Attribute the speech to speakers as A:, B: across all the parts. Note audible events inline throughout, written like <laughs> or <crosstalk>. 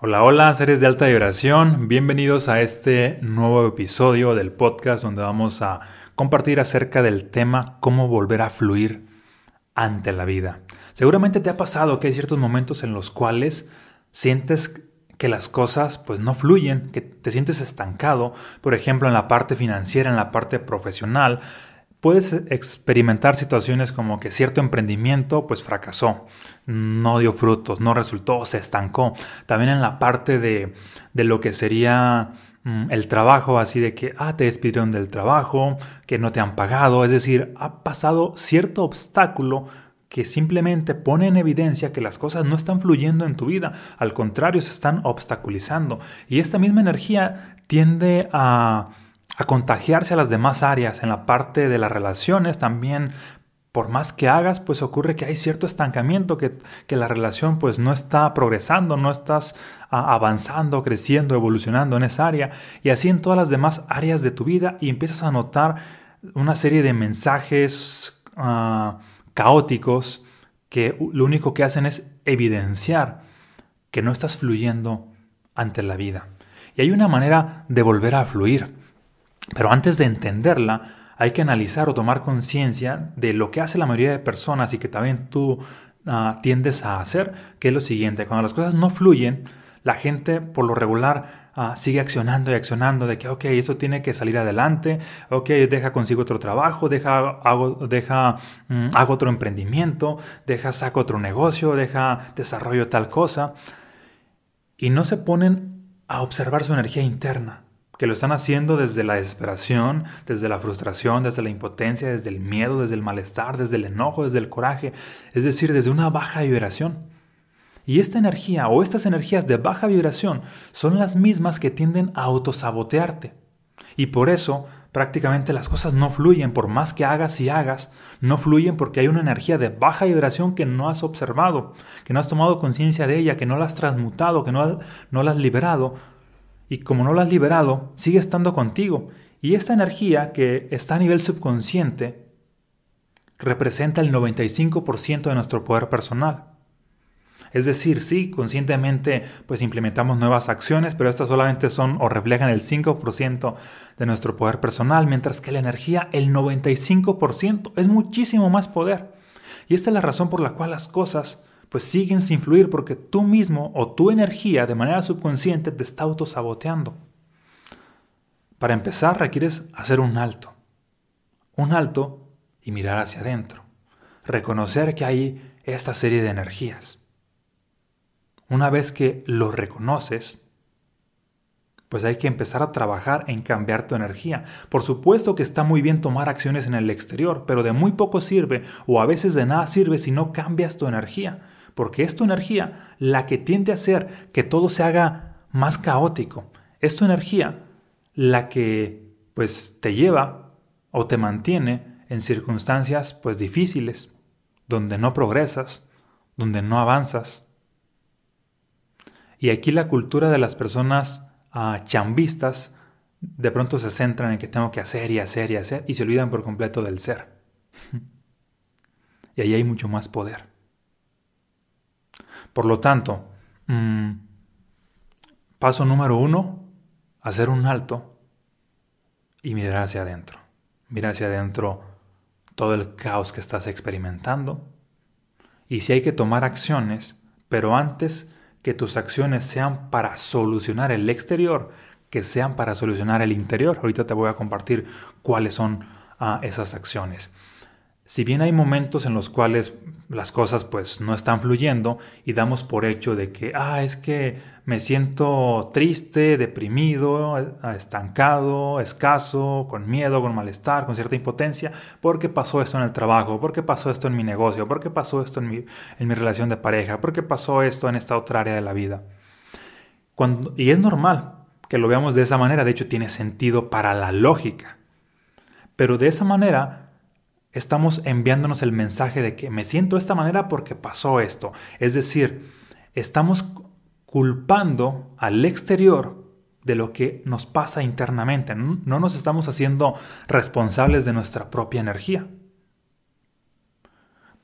A: Hola, hola, seres de alta vibración, bienvenidos a este nuevo episodio del podcast donde vamos a compartir acerca del tema cómo volver a fluir ante la vida. Seguramente te ha pasado que hay ciertos momentos en los cuales sientes que las cosas pues no fluyen, que te sientes estancado, por ejemplo en la parte financiera, en la parte profesional, puedes experimentar situaciones como que cierto emprendimiento pues fracasó, no dio frutos, no resultó, se estancó. También en la parte de, de lo que sería mm, el trabajo, así de que, ah, te despidieron del trabajo, que no te han pagado, es decir, ha pasado cierto obstáculo que simplemente pone en evidencia que las cosas no están fluyendo en tu vida, al contrario, se están obstaculizando. Y esta misma energía tiende a a contagiarse a las demás áreas. En la parte de las relaciones también, por más que hagas, pues ocurre que hay cierto estancamiento, que, la relación pues no está progresando, no estás avanzando, creciendo, evolucionando en esa área. Y así en todas las demás áreas de tu vida y empiezas a notar una serie de mensajes ah, caóticos que lo único que hacen es evidenciar que no estás fluyendo ante la vida. Y hay una manera de volver a fluir. Pero antes de entenderla, hay que analizar o tomar conciencia de lo que hace la mayoría de personas y que también tú ah, tiendes a hacer, que es lo siguiente, cuando las cosas no fluyen, la gente por lo regular ah, sigue accionando y accionando de que, ok, eso tiene que salir adelante, ok, deja consigo otro trabajo, deja, hago, deja, mm, hago otro emprendimiento, deja, saco otro negocio, deja, desarrollo tal cosa, y no se ponen a observar su energía interna que lo están haciendo desde la desesperación, desde la frustración, desde la impotencia, desde el miedo, desde el malestar, desde el enojo, desde el coraje, es decir, desde una baja vibración. Y esta energía o estas energías de baja vibración son las mismas que tienden a autosabotearte. Y por eso prácticamente las cosas no fluyen, por más que hagas y hagas, no fluyen porque hay una energía de baja vibración que no has observado, que no has tomado conciencia de ella, que no la has transmutado, que no, no la has liberado, y como no lo has liberado, sigue estando contigo. Y esta energía que está a nivel subconsciente representa el 95% de nuestro poder personal. Es decir, sí, conscientemente pues implementamos nuevas acciones, pero estas solamente son o reflejan el 5% de nuestro poder personal, mientras que la energía, el 95%, es muchísimo más poder. Y esta es la razón por la cual las cosas pues siguen sin fluir porque tú mismo o tu energía de manera subconsciente te está autosaboteando. Para empezar requieres hacer un alto. Un alto y mirar hacia adentro. Reconocer que hay esta serie de energías. Una vez que lo reconoces, pues hay que empezar a trabajar en cambiar tu energía. Por supuesto que está muy bien tomar acciones en el exterior, pero de muy poco sirve o a veces de nada sirve si no cambias tu energía porque es tu energía la que tiende a hacer que todo se haga más caótico. Es tu energía la que pues te lleva o te mantiene en circunstancias pues difíciles, donde no progresas, donde no avanzas. Y aquí la cultura de las personas ah, chambistas de pronto se centran en que tengo que hacer y hacer y hacer y se olvidan por completo del ser. <laughs> y ahí hay mucho más poder. Por lo tanto, mm, paso número uno, hacer un alto y mirar hacia adentro. Mira hacia adentro todo el caos que estás experimentando. Y si hay que tomar acciones, pero antes que tus acciones sean para solucionar el exterior, que sean para solucionar el interior. Ahorita te voy a compartir cuáles son ah, esas acciones. Si bien hay momentos en los cuales las cosas pues no están fluyendo y damos por hecho de que, ah, es que me siento triste, deprimido, estancado, escaso, con miedo, con malestar, con cierta impotencia, porque pasó esto en el trabajo, porque pasó esto en mi negocio, porque pasó esto en mi, en mi relación de pareja, porque pasó esto en esta otra área de la vida. Cuando, y es normal que lo veamos de esa manera, de hecho tiene sentido para la lógica, pero de esa manera estamos enviándonos el mensaje de que me siento de esta manera porque pasó esto. Es decir, estamos culpando al exterior de lo que nos pasa internamente. No nos estamos haciendo responsables de nuestra propia energía.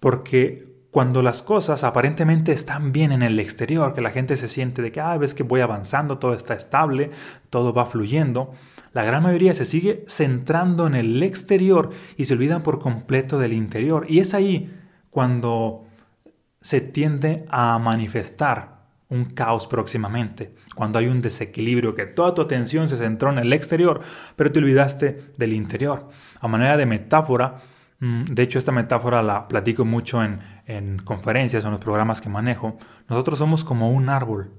A: Porque cuando las cosas aparentemente están bien en el exterior, que la gente se siente de que, ah, ves que voy avanzando, todo está estable, todo va fluyendo, la gran mayoría se sigue centrando en el exterior y se olvidan por completo del interior. Y es ahí cuando se tiende a manifestar un caos próximamente, cuando hay un desequilibrio, que toda tu atención se centró en el exterior, pero te olvidaste del interior. A manera de metáfora, mm, de hecho esta metáfora la platico mucho en, en conferencias en los programas que manejo, nosotros somos como un árbol.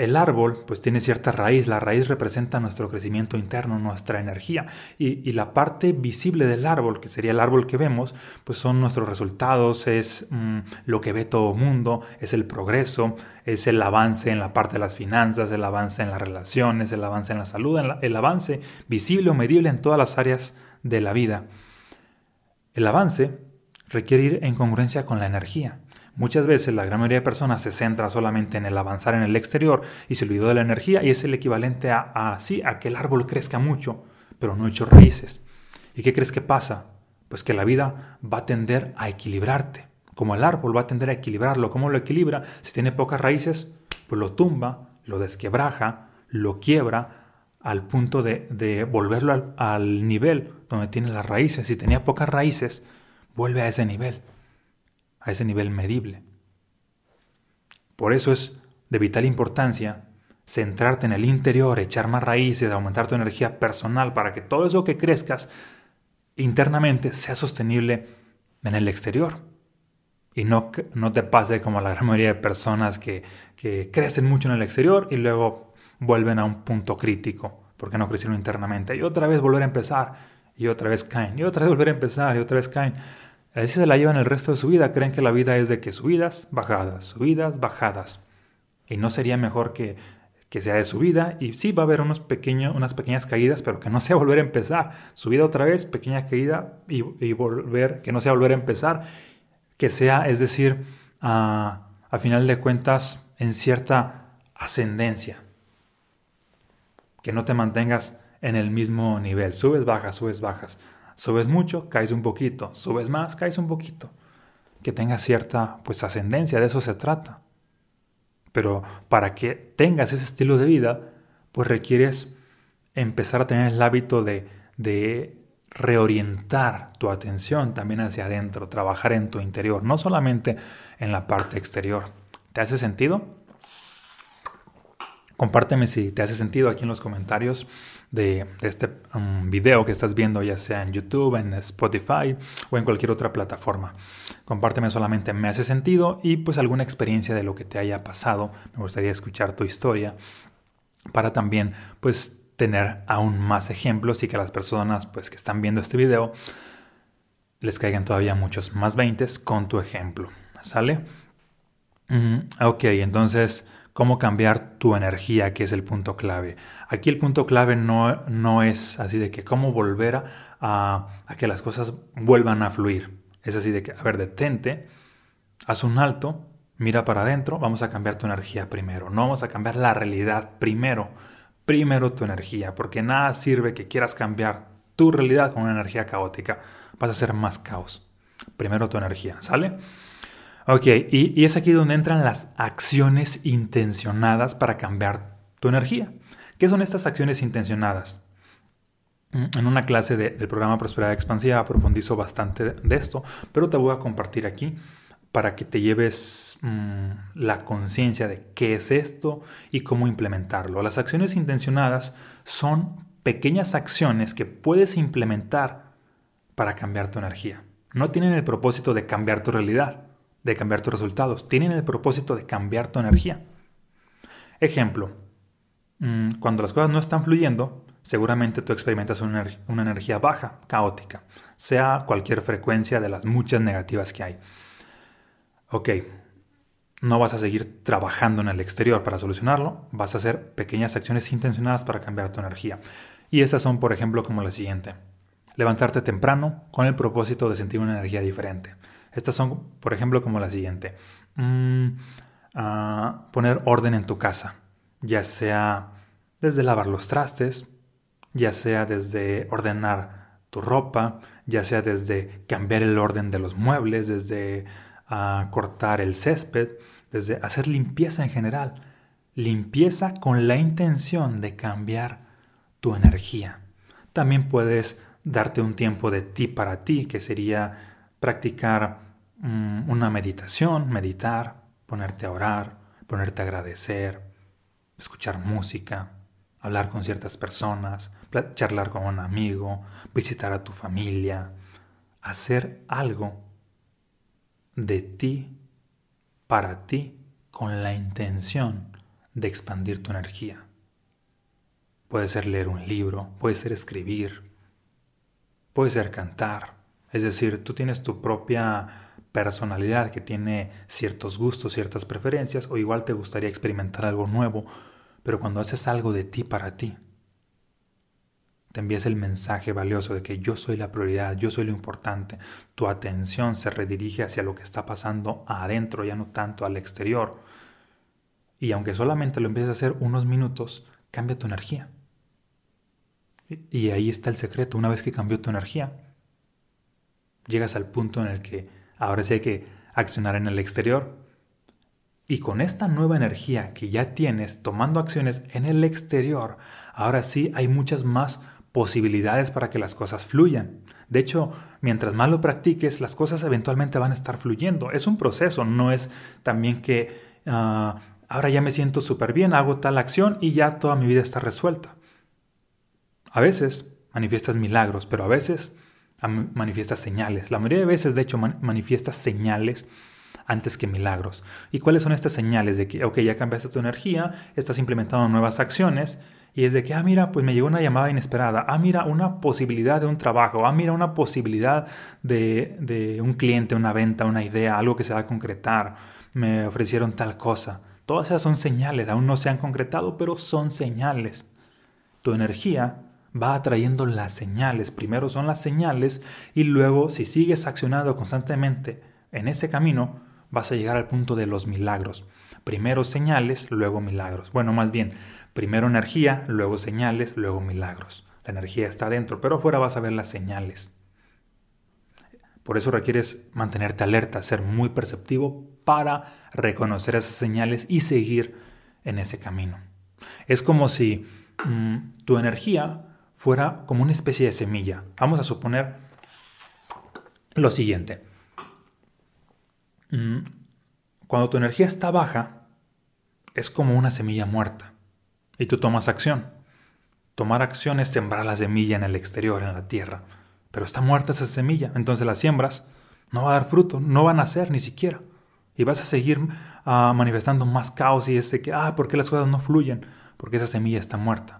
A: El árbol pues tiene cierta raíz, la raíz representa nuestro crecimiento interno, nuestra energía y, la parte visible del árbol, que sería el árbol que vemos, pues son nuestros resultados, es mm, lo que ve todo mundo, es el progreso, es el avance en la parte de las finanzas, el avance en las relaciones, el avance en la salud, el avance visible o medible en todas las áreas de la vida. El avance requiere ir en congruencia con la energía. Muchas veces la gran mayoría de personas se centra solamente en el avanzar en el exterior y se olvidó de la energía y es el equivalente a, a, a que el árbol crezca mucho, pero no hecho raíces. ¿Y qué crees que pasa? Pues que la vida va a tender a equilibrarte, como el árbol va a tender a equilibrarlo. ¿Cómo lo equilibra? Si tiene pocas raíces, pues lo tumba, lo desquebraja, lo quiebra al punto de, volverlo al, al nivel donde tiene las raíces. Si tenía pocas raíces, vuelve a ese nivel, a ese nivel medible. Por eso es de vital importancia centrarte en el interior, echar más raíces, aumentar tu energía personal para que todo eso que crezcas internamente sea sostenible en el exterior. Y no, no te pase como la gran mayoría de personas que, que crecen mucho en el exterior y luego vuelven a un punto crítico porque no crecieron internamente. Y otra vez volver a empezar, y otra vez caen, y otra vez volver a empezar, y otra vez caen. Así se la llevan el resto de su vida. Creen que la vida es de que subidas, bajadas, subidas, bajadas. Y no sería mejor que, que sea de subida. Y sí, va a haber unos pequeños, unas pequeñas caídas, pero que no sea volver a empezar. Subida otra vez, pequeña caída y, volver, que no sea volver a empezar. Que sea, es decir, a, a final de cuentas, en cierta ascendencia. Que no te mantengas en el mismo nivel. Subes, bajas, subes, bajas. Subes mucho, caes un poquito. Subes más, caes un poquito. Que tengas cierta pues ascendencia, de eso se trata. Pero para que tengas ese estilo de vida, pues requieres empezar a tener el hábito de, de reorientar tu atención también hacia adentro, trabajar en tu interior, no solamente en la parte exterior. ¿Te hace sentido? Compárteme si te hace sentido aquí en los comentarios de, este um, video que estás viendo, ya sea en YouTube, en Spotify o en cualquier otra plataforma. Compárteme solamente me hace sentido y pues alguna experiencia de lo que te haya pasado. Me gustaría escuchar tu historia para también pues tener aún más ejemplos y que las personas pues que están viendo este video les caigan todavía muchos más 20 con tu ejemplo. ¿Sale? Mm, ok, entonces cómo cambiar tu energía, que es el punto clave. Aquí el punto clave no, no es así de que cómo volver a, a, que las cosas vuelvan a fluir. Es así de que, a ver, detente, haz un alto, mira para adentro, vamos a cambiar tu energía primero. No vamos a cambiar la realidad primero. Primero tu energía, porque nada sirve que quieras cambiar tu realidad con una energía caótica. Vas a hacer más caos. Primero tu energía, ¿sale? Ok, y, es aquí donde entran las acciones intencionadas para cambiar tu energía. ¿Qué son estas acciones intencionadas? Mm, en una clase del programa Prosperidad Expansiva profundizo bastante de esto, pero te voy a compartir aquí para que te lleves mm, la conciencia de qué es esto y cómo implementarlo. Las acciones intencionadas son pequeñas acciones que puedes implementar para cambiar tu energía. No tienen el propósito de cambiar tu realidad, de cambiar tus resultados, tienen el propósito de cambiar tu energía. Ejemplo, mm, cuando las cosas no están fluyendo, seguramente tú experimentas una, energía baja, caótica, sea cualquier frecuencia de las muchas negativas que hay. Ok, no vas a seguir trabajando en el exterior para solucionarlo, vas a hacer pequeñas acciones intencionadas para cambiar tu energía. Y estas son, por ejemplo, como la siguiente. Levantarte temprano con el propósito de sentir una energía diferente. Estas son, por ejemplo, como la siguiente. Mm, ah, poner orden en tu casa, ya sea desde lavar los trastes, ya sea desde ordenar tu ropa, ya sea desde cambiar el orden de los muebles, desde ah, cortar el césped, desde hacer limpieza en general. Limpieza con la intención de cambiar tu energía. También puedes darte un tiempo de ti para ti, que sería practicar mm, una meditación, meditar, ponerte a orar, ponerte a agradecer, escuchar música, hablar con ciertas personas, charlar con un amigo, visitar a tu familia, hacer algo de ti, para ti, con la intención de expandir tu energía. Puede ser leer un libro, puede ser escribir, puede ser cantar. Es decir, tú tienes tu propia personalidad que tiene ciertos gustos, ciertas preferencias, o igual te gustaría experimentar algo nuevo, pero cuando haces algo de ti para ti, te envías el mensaje valioso de que yo soy la prioridad, yo soy lo importante. Tu atención se redirige hacia lo que está pasando adentro, ya no tanto al exterior. Y aunque solamente lo empieces a hacer unos minutos, cambia tu energía. Y ahí está el secreto. Una vez que cambió tu energía, llegas al punto en el que ahora sí hay que accionar en el exterior. Y con esta nueva energía que ya tienes tomando acciones en el exterior, ahora sí hay muchas más posibilidades para que las cosas fluyan. De hecho, mientras más lo practiques, las cosas eventualmente van a estar fluyendo. Es un proceso, no es también que ah, ahora ya me siento súper bien, hago tal acción y ya toda mi vida está resuelta. A veces manifiestas milagros, pero a veces manifiestas señales. La mayoría de veces, de hecho, manifiestas señales antes que milagros. ¿Y cuáles son estas señales de que, ok, ya cambiaste tu energía, estás implementando nuevas acciones y es de que, ah, mira, pues me llegó una llamada inesperada. Ah, mira, una posibilidad de un trabajo. Ah, mira, una posibilidad de, de un cliente, una venta, una idea, algo que se va a concretar. Me ofrecieron tal cosa. Todas esas son señales. Aún no se han concretado, pero son señales. Tu energía va atrayendo las señales. Primero son las señales y luego, si sigues accionando constantemente en ese camino, vas a llegar al punto de los milagros. Primero señales, luego milagros. Bueno, más bien, Primero energía, luego señales, luego milagros. La energía está adentro, pero afuera vas a ver las señales. Por eso requieres mantenerte alerta, ser muy perceptivo para reconocer esas señales y seguir en ese camino. Es como si mm, tu energía fuera como una especie de semilla. Vamos a suponer lo siguiente. Mm, cuando tu energía está baja, es como una semilla muerta y tú tomas acción. Tomar acción es sembrar la semilla en el exterior, en la tierra. Pero está muerta esa semilla, entonces la siembras, no va a dar fruto, no va a nacer ni siquiera. Y vas a seguir ah, manifestando más caos y es de que, ah, ¿por qué las cosas no fluyen? Porque esa semilla está muerta.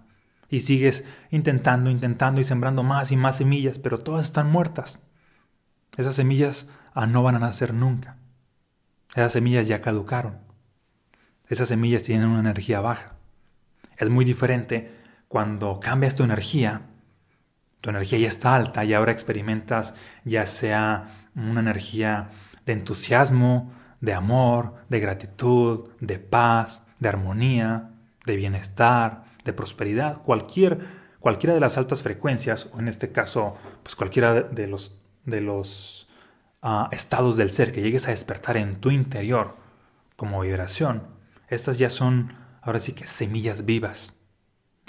A: Y sigues intentando, intentando y sembrando más y más semillas, pero todas están muertas. Esas semillas ah, no van a nacer nunca. Esas semillas ya caducaron. Esas semillas tienen una energía baja. Es muy diferente cuando cambias tu energía, tu energía ya está alta y ahora experimentas ya sea una energía de entusiasmo, de amor, de gratitud, de paz, de armonía, de bienestar, de prosperidad, cualquier, cualquiera de las altas frecuencias, o en este caso, pues cualquiera de los, de los ah, estados del ser que llegues a despertar en tu interior como vibración, estas ya son ahora sí que semillas vivas.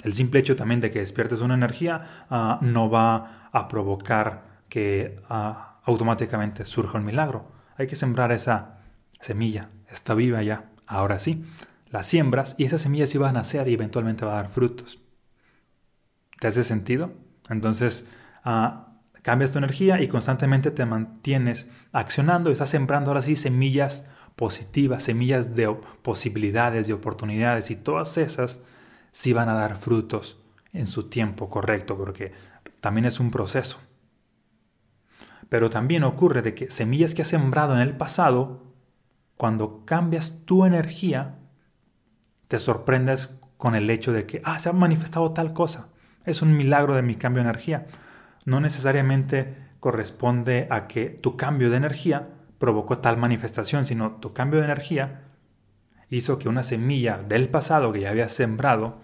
A: El simple hecho también de que despiertes una energía ah, no va a provocar que ah, automáticamente surja un milagro. Hay que sembrar esa semilla, está viva ya, ahora sí. La siembras y esa semilla sí va a nacer y eventualmente va a dar frutos. ¿Te hace sentido? Entonces, ah, cambias tu energía y constantemente te mantienes accionando y estás sembrando ahora sí semillas positivas, semillas de posibilidades, de oportunidades y todas esas sí van a dar frutos en su tiempo correcto porque también es un proceso. Pero también ocurre de que semillas que has sembrado en el pasado, cuando cambias tu energía, te sorprendes con el hecho de que, ah, se ha manifestado tal cosa. Es un milagro de mi cambio de energía. No necesariamente corresponde a que tu cambio de energía provocó tal manifestación, sino tu cambio de energía hizo que una semilla del pasado que ya había sembrado,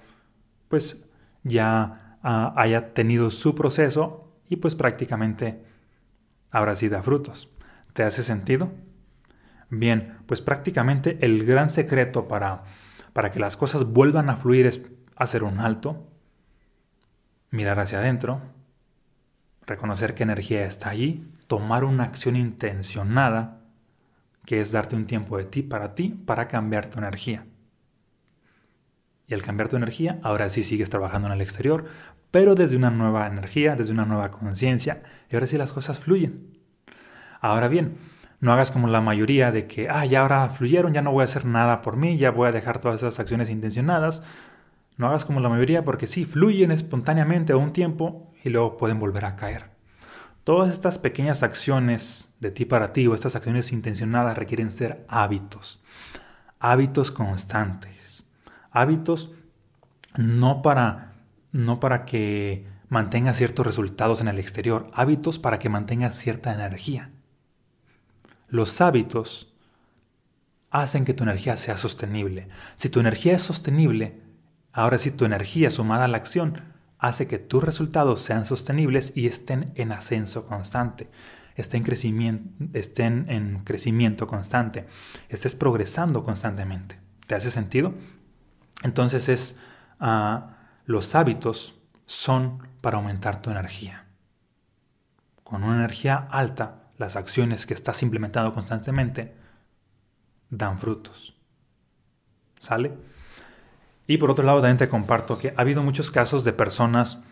A: pues ya ah, haya tenido su proceso y pues prácticamente ahora sí da frutos. ¿Te hace sentido? Bien, pues prácticamente el gran secreto para, para que las cosas vuelvan a fluir es hacer un alto, mirar hacia adentro, reconocer qué energía está allí, tomar una acción intencionada, que es darte un tiempo de ti para ti, para cambiar tu energía. Y al cambiar tu energía, ahora sí sigues trabajando en el exterior, pero desde una nueva energía, desde una nueva conciencia, y ahora sí las cosas fluyen. Ahora bien, no hagas como la mayoría de que, ah, ya ahora fluyeron, ya no voy a hacer nada por mí, ya voy a dejar todas esas acciones intencionadas. No hagas como la mayoría porque sí, fluyen espontáneamente a un tiempo y luego pueden volver a caer. Todas estas pequeñas acciones de ti para ti o estas acciones intencionadas requieren ser hábitos. Hábitos constantes. Hábitos no para, no para que mantengas ciertos resultados en el exterior, hábitos para que mantengas cierta energía. Los hábitos hacen que tu energía sea sostenible. Si tu energía es sostenible, ahora sí tu energía sumada a la acción hace que tus resultados sean sostenibles y estén en ascenso constante, estén, crecimiento, estén en crecimiento constante, estés progresando constantemente. ¿Te hace sentido? Entonces es, ah, los hábitos son para aumentar tu energía. Con una energía alta las acciones que estás implementando constantemente dan frutos. ¿Sale? Y por otro lado, también te comparto que ha habido muchos casos de personas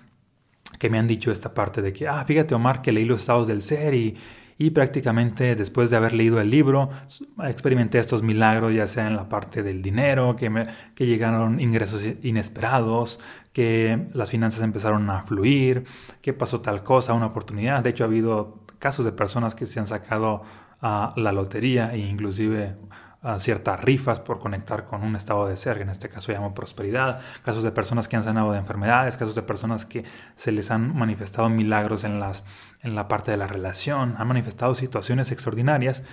A: que me han dicho esta parte de que, ah, fíjate Omar, que leí los estados del ser y, y prácticamente después de haber leído el libro experimenté estos milagros, ya sea en la parte del dinero, que, que llegaron ingresos inesperados, que las finanzas empezaron a fluir, que pasó tal cosa, una oportunidad. De hecho, ha habido casos de personas que se han sacado a la lotería e inclusive ciertas rifas por conectar con un estado de ser, que en este caso llamo prosperidad, casos de personas que han sanado de enfermedades, casos de personas que se les han manifestado milagros en, las, en la parte de la relación, han manifestado situaciones extraordinarias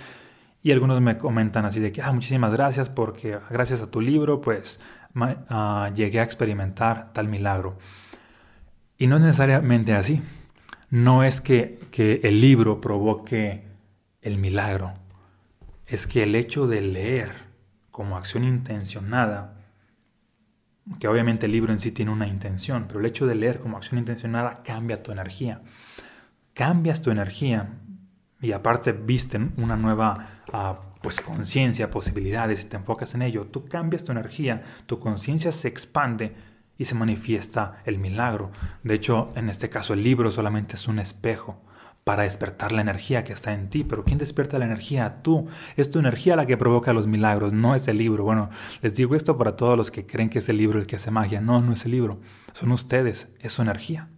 A: y algunos me comentan así de que, ah, muchísimas gracias porque gracias a tu libro pues ah, llegué a experimentar tal milagro. Y no es necesariamente así no es que, el libro provoque el milagro, es que el hecho de leer como acción intencionada, que obviamente el libro en sí tiene una intención, pero el hecho de leer como acción intencionada cambia tu energía. Cambias tu energía y aparte viste una nueva ah, pues conciencia, posibilidades y te enfocas en ello, tú cambias tu energía, tu conciencia se expande y se manifiesta el milagro. De hecho, en este caso el libro solamente es un espejo para despertar la energía que está en ti. Pero ¿quién despierta la energía? Tú. Es tu energía la que provoca los milagros, no es el libro. Bueno, les digo esto para todos los que creen que es el libro el que hace magia. No, no es el libro. Son ustedes, es su energía.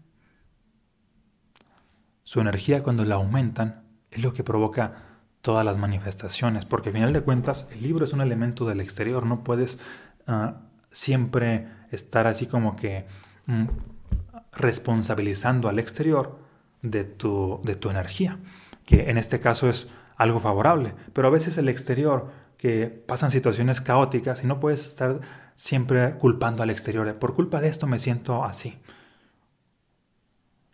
A: Su energía cuando la aumentan es lo que provoca todas las manifestaciones, porque al final de cuentas el libro es un elemento del exterior, no puedes ah, siempre estar así como que mm, responsabilizando al exterior de tu, de tu energía, que en este caso es algo favorable, pero a veces el exterior, que pasan situaciones caóticas y no puedes estar siempre culpando al exterior, por culpa de esto me siento así,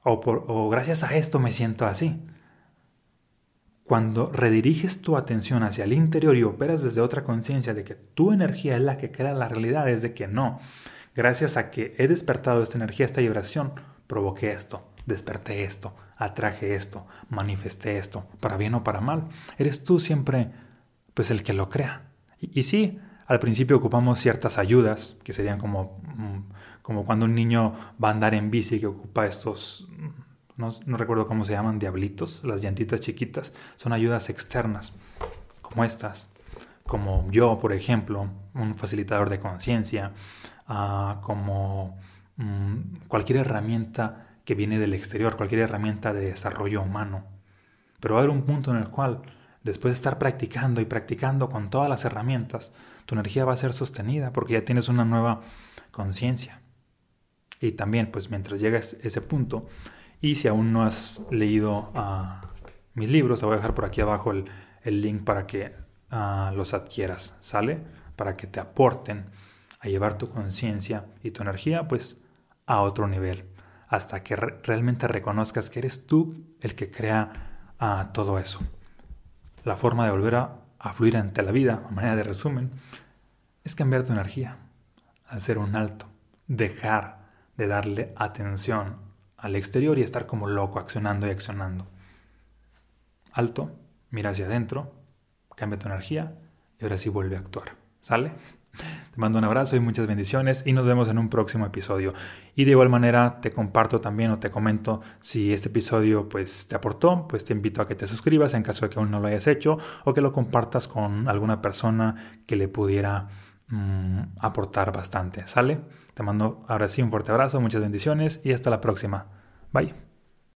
A: o, por, o gracias a esto me siento así. Cuando rediriges tu atención hacia el interior y operas desde otra conciencia de que tu energía es la que crea la realidad, es de que no, Gracias a que he despertado esta energía, esta vibración, provoqué esto, desperté esto, atraje esto, manifesté esto, para bien o para mal. Eres tú siempre, pues, el que lo crea. Y, sí, al principio ocupamos ciertas ayudas, que serían como, mm, como cuando un niño va a andar en bici, que ocupa estos, no, no recuerdo cómo se llaman, diablitos, las llantitas chiquitas, son ayudas externas, como estas, como yo, por ejemplo, un facilitador de conciencia, como mm, cualquier herramienta que viene del exterior, cualquier herramienta de desarrollo humano. Pero va a haber un punto en el cual, después de estar practicando y practicando con todas las herramientas, tu energía va a ser sostenida porque ya tienes una nueva conciencia. Y también, pues mientras llegas a ese punto, y si aún no has leído ah, mis libros, te voy a dejar por aquí abajo el, link para que ah, los adquieras, ¿sale? Para que te aporten a llevar tu conciencia y tu energía pues a otro nivel, hasta que realmente reconozcas que eres tú el que crea ah, todo eso. La forma de volver a, a fluir ante la vida, a manera de resumen, es cambiar tu energía, hacer un alto, dejar de darle atención al exterior y estar como loco accionando y accionando. Alto, mira hacia adentro, cambia tu energía y ahora sí vuelve a actuar. ¿Sale? <laughs> Te mando un abrazo y muchas bendiciones y nos vemos en un próximo episodio. Y de igual manera te comparto también o te comento si este episodio pues te aportó, pues te invito a que te suscribas en caso de que aún no lo hayas hecho o que lo compartas con alguna persona que le pudiera mm, aportar bastante. ¿Sale? Te mando ahora sí un fuerte abrazo, muchas bendiciones y hasta la próxima. Bye.